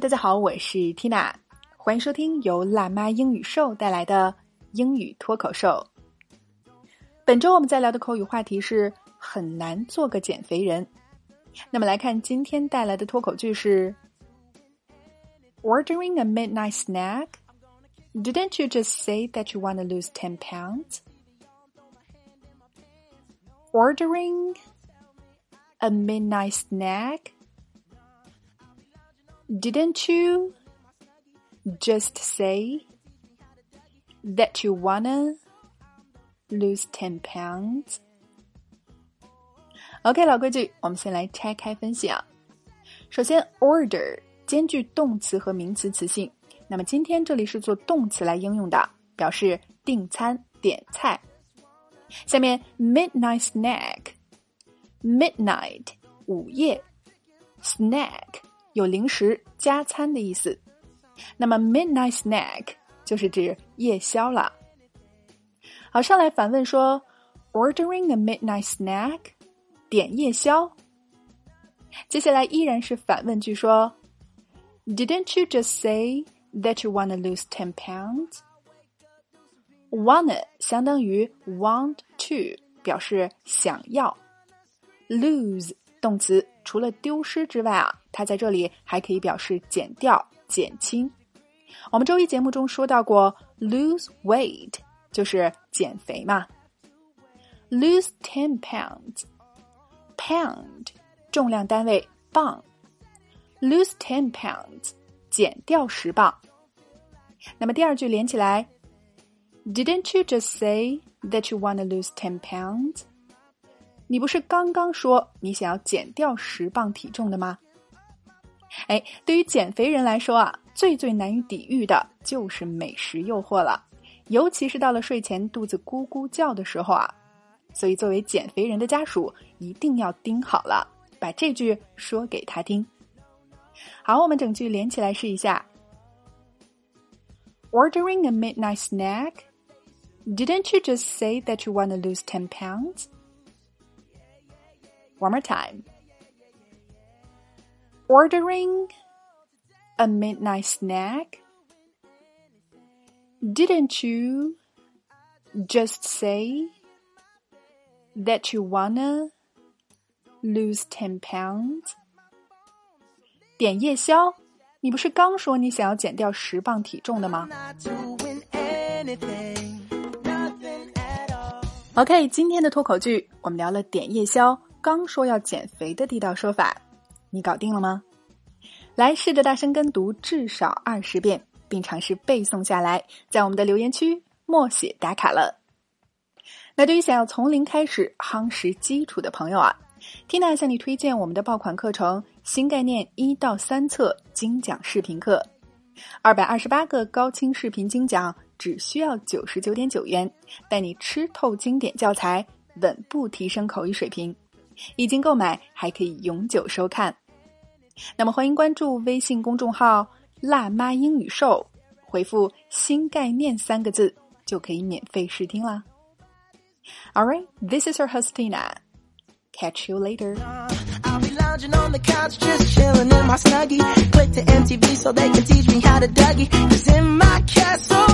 大家好，我是 Tina，欢迎收听由辣妈英语秀带来的英语脱口秀。本周我们在聊的口语话题是很难做个减肥人。那么来看今天带来的脱口句是：Ordering a midnight snack. Didn't you just say that you want to lose ten pounds? Ordering a midnight snack. Didn't you just say that you wanna lose ten pounds? OK，老规矩，我们先来拆开分析啊。首先，order 兼具动词和名词词性，那么今天这里是做动词来应用的，表示订餐、点菜。下面，midnight snack，midnight 午夜，snack。 有零食加餐的意思，那么 midnight snack 就是指夜宵了。好，上来反问说，ordering a midnight snack，点夜宵。接下来依然是反问句说，Didn't you just say that you wanna lose ten pounds？Wanna 相当于 want to，表示想要。Lose 动词除了丢失之外啊。它在这里还可以表示减掉、减轻。我们周一节目中说到过，lose weight 就是减肥嘛。lose ten pounds，pound 重量单位磅，lose ten pounds 减掉十磅。那么第二句连起来，Didn't you just say that you want to lose ten pounds？你不是刚刚说你想要减掉十磅体重的吗？哎，对于减肥人来说啊，最最难以抵御的就是美食诱惑了，尤其是到了睡前肚子咕咕叫的时候啊。所以，作为减肥人的家属，一定要盯好了，把这句说给他听。好，我们整句连起来试一下。Ordering a midnight snack? Didn't you just say that you want to lose ten pounds? One more time ordering a midnight snack? Didn't you just say that you wanna lose ten pounds? 点夜宵，你不是刚说你想要减掉十磅体重的吗？OK，今天的脱口剧我们聊了点夜宵， 刚说要减肥的地道说法。你搞定了吗？来试着大声跟读至少二十遍，并尝试背诵下来，在我们的留言区默写打卡了。那对于想要从零开始夯实基础的朋友啊，Tina 向你推荐我们的爆款课程《新概念一到三册精讲视频课》，二百二十八个高清视频精讲，只需要九十九点九元，带你吃透经典教材，稳步提升口语水平。已经购买还可以永久收看。那么，欢迎关注微信公众号“辣妈英语秀”，回复“新概念”三个字就可以免费试听啦。All right, this is your host Tina. Catch you later. I'll be lounging on the couch, just chilling in my snuggie. Click to MTV so they can teach me how to Dougie. Cause in my castle,